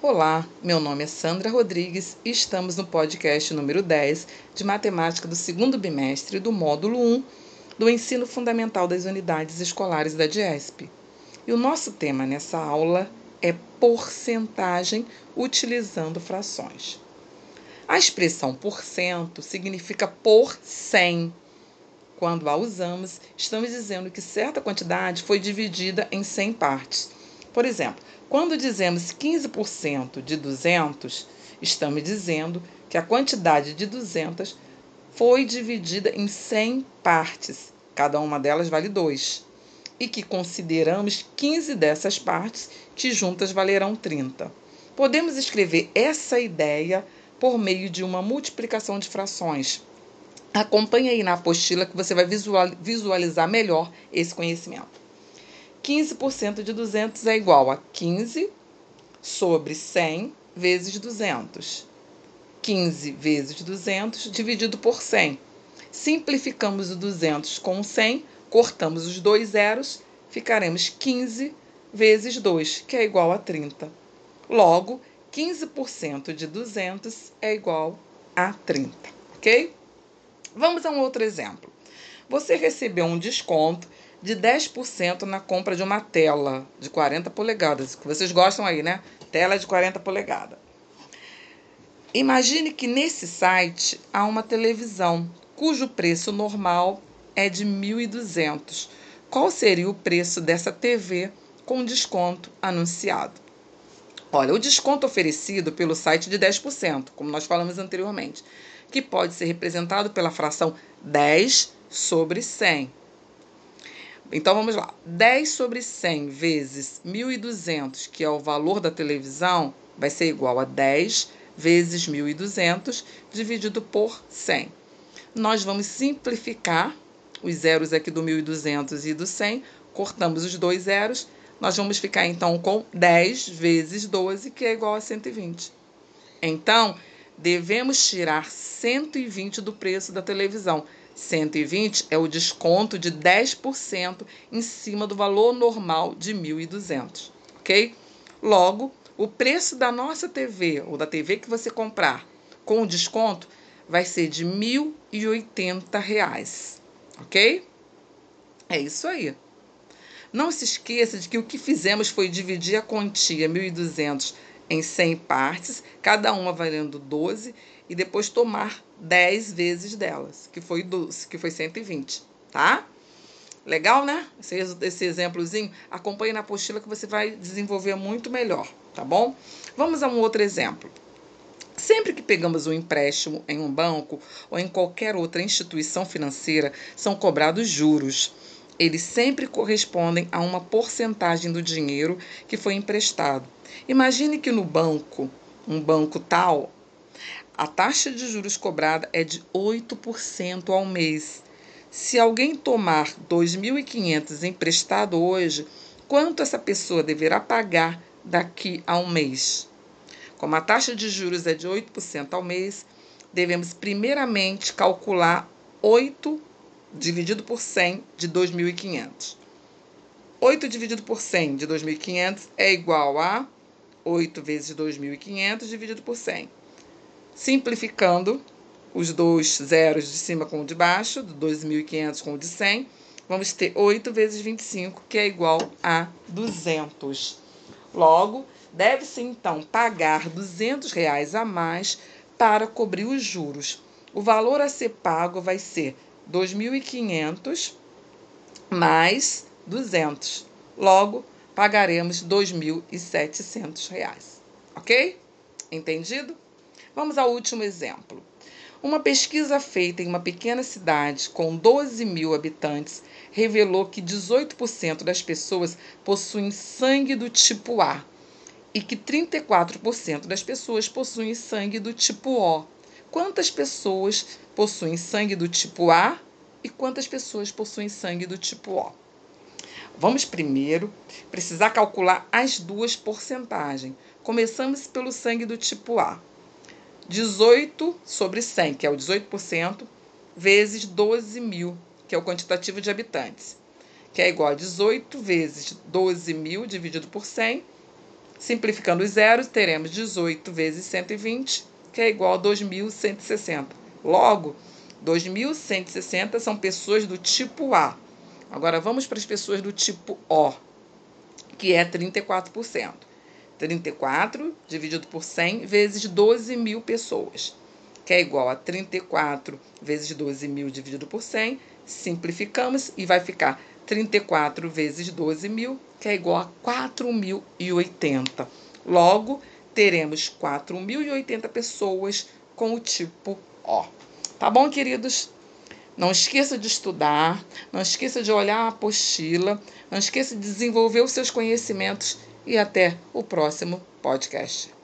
Olá, meu nome é Sandra Rodrigues e estamos no podcast número 10 de Matemática do segundo bimestre do módulo 1 do Ensino Fundamental das Unidades Escolares da DIESP. E o nosso tema nessa aula é porcentagem utilizando frações. A expressão por cento significa por 100 quando a usamos, estamos dizendo que certa quantidade foi dividida em 100 partes. Por exemplo, quando dizemos 15% de 200, estamos dizendo que a quantidade de 200 foi dividida em 100 partes, cada uma delas vale 2, e que consideramos 15 dessas partes que juntas valerão 30. Podemos escrever essa ideia por meio de uma multiplicação de frações Acompanhe aí na apostila que você vai visualizar melhor esse conhecimento. 15% de 200 é igual a 15 sobre 100 vezes 200. 15 vezes 200 dividido por 100. Simplificamos o 200 com o 100, cortamos os dois zeros, ficaremos 15 vezes 2, que é igual a 30. Logo, 15% de 200 é igual a 30, ok? Vamos a um outro exemplo. Você recebeu um desconto de 10% na compra de uma tela de 40 polegadas, que vocês gostam aí, né? Tela de 40 polegadas. Imagine que nesse site há uma televisão cujo preço normal é de 1.200. Qual seria o preço dessa TV com desconto anunciado? Olha, o desconto oferecido pelo site de 10%, como nós falamos anteriormente, que pode ser representado pela fração 10 sobre 100. Então vamos lá. 10 sobre 100 vezes 1.200, que é o valor da televisão, vai ser igual a 10 vezes 1.200 dividido por 100. Nós vamos simplificar os zeros aqui do 1.200 e do 100, cortamos os dois zeros, nós vamos ficar então com 10 vezes 12, que é igual a 120. Então, devemos tirar 120 do preço da televisão. 120 é o desconto de 10% em cima do valor normal de 1.200, ok? Logo, o preço da nossa TV ou da TV que você comprar com desconto vai ser de R$ 1.080, ok? É isso aí. Não se esqueça de que o que fizemos foi dividir a quantia 1.200 em 100 partes, cada uma valendo 12, e depois tomar 10 vezes delas, que foi 12, que foi 120, tá? Legal, né? Esse, esse exemplozinho, acompanhe na apostila que você vai desenvolver muito melhor, tá bom? Vamos a um outro exemplo. Sempre que pegamos um empréstimo em um banco ou em qualquer outra instituição financeira, são cobrados juros eles sempre correspondem a uma porcentagem do dinheiro que foi emprestado. Imagine que no banco, um banco tal, a taxa de juros cobrada é de 8% ao mês. Se alguém tomar 2.500 emprestado hoje, quanto essa pessoa deverá pagar daqui a um mês? Como a taxa de juros é de 8% ao mês, devemos primeiramente calcular 8 dividido por 100 de 2.500. 8 dividido por 100 de 2.500 é igual a 8 vezes 2.500 dividido por 100. Simplificando os dois zeros de cima com o de baixo, do 2.500 com o de 100, vamos ter 8 vezes 25, que é igual a 200. Logo, deve-se então pagar 200 reais a mais para cobrir os juros. O valor a ser pago vai ser 2.500 mais 200. Logo, pagaremos 2.700 reais. Ok? Entendido? Vamos ao último exemplo. Uma pesquisa feita em uma pequena cidade com 12 mil habitantes revelou que 18% das pessoas possuem sangue do tipo A e que 34% das pessoas possuem sangue do tipo O. Quantas pessoas possuem sangue do tipo A e quantas pessoas possuem sangue do tipo O? Vamos primeiro precisar calcular as duas porcentagens. Começamos pelo sangue do tipo A. 18 sobre 100, que é o 18%, vezes 12 mil, que é o quantitativo de habitantes, que é igual a 18 vezes 12 mil dividido por 100, Simplificando os zeros, teremos 18 vezes 120, que é igual a 2.160. Logo, 2.160 são pessoas do tipo A. Agora vamos para as pessoas do tipo O, que é 34%. 34 dividido por 100 vezes 12 mil pessoas, que é igual a 34 vezes 12 mil dividido por 100. Simplificamos e vai ficar 34 vezes 12 mil, que é igual a 4.080. Logo, teremos 4.080 pessoas com o tipo O. Tá bom, queridos? Não esqueça de estudar, não esqueça de olhar a apostila, não esqueça de desenvolver os seus conhecimentos e até o próximo podcast.